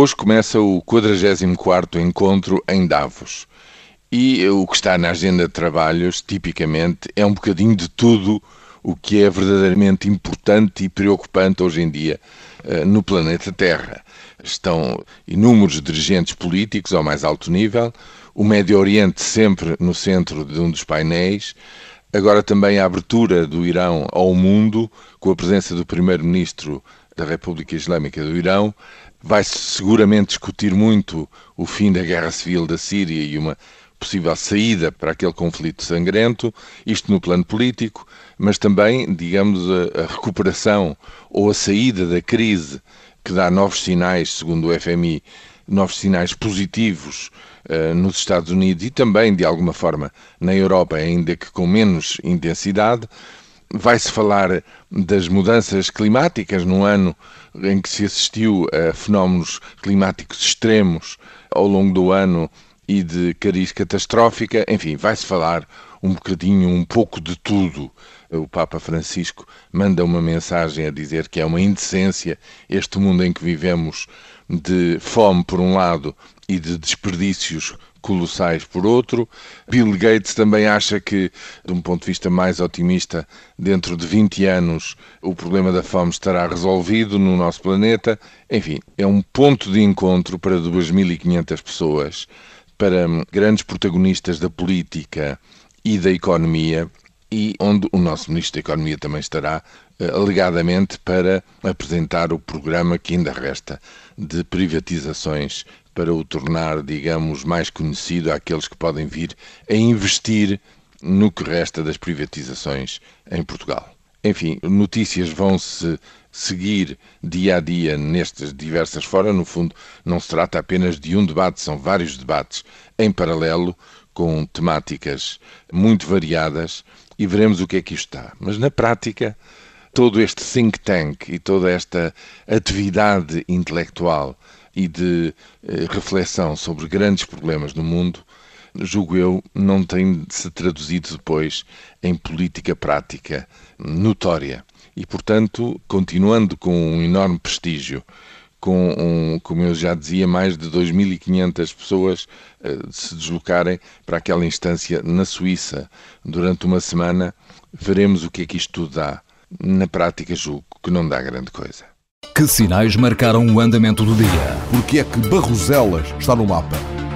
Hoje começa o 44º encontro em Davos. E o que está na agenda de trabalhos, tipicamente, é um bocadinho de tudo o que é verdadeiramente importante e preocupante hoje em dia uh, no planeta Terra. Estão inúmeros dirigentes políticos ao mais alto nível, o Médio Oriente sempre no centro de um dos painéis, agora também a abertura do Irão ao mundo, com a presença do primeiro-ministro da República Islâmica do Irão, Vai-se seguramente discutir muito o fim da guerra civil da Síria e uma possível saída para aquele conflito sangrento, isto no plano político, mas também, digamos, a, recuperação ou a saída da crise que dá novos sinais, segundo o FMI, novos sinais positivos uh, nos Estados Unidos e também, de alguma forma, na Europa, ainda que com menos intensidade. Vai-se falar das mudanças climáticas num ano em que se assistiu a fenómenos climáticos extremos ao longo do ano e de cariz catastrófica. Enfim, vai-se falar um bocadinho, um pouco de tudo. O Papa Francisco manda uma mensagem a dizer que é uma indecência este mundo em que vivemos de fome por um lado e de desperdícios colossais por outro. Bill Gates também acha que, de um ponto de vista mais otimista, dentro de 20 anos o problema da fome estará resolvido no nosso planeta. Enfim, é um ponto de encontro para 2.500 pessoas, para grandes protagonistas da política e da economia e onde o nosso Ministro da Economia também estará, eh, alegadamente, para apresentar o programa que ainda resta de privatizações para o tornar, digamos, mais conhecido àqueles que podem vir a investir no que resta das privatizações em Portugal. Enfim, notícias vão-se seguir dia a dia nestas diversas foras. No fundo, não se trata apenas de um debate, são vários debates em paralelo, com temáticas muito variadas, e veremos o que é que isto está. Mas na prática, todo este think tank e toda esta atividade intelectual e de eh, reflexão sobre grandes problemas no mundo, julgo eu, não tem se traduzido depois em política prática notória. E, portanto, continuando com um enorme prestígio, com, um, como eu já dizia, mais de 2.500 pessoas uh, se deslocarem para aquela instância na Suíça durante uma semana, veremos o que é que isto tudo dá. Na prática, julgo que não dá grande coisa. Que sinais marcaram o andamento do dia? Porque é que Barroselas está no mapa?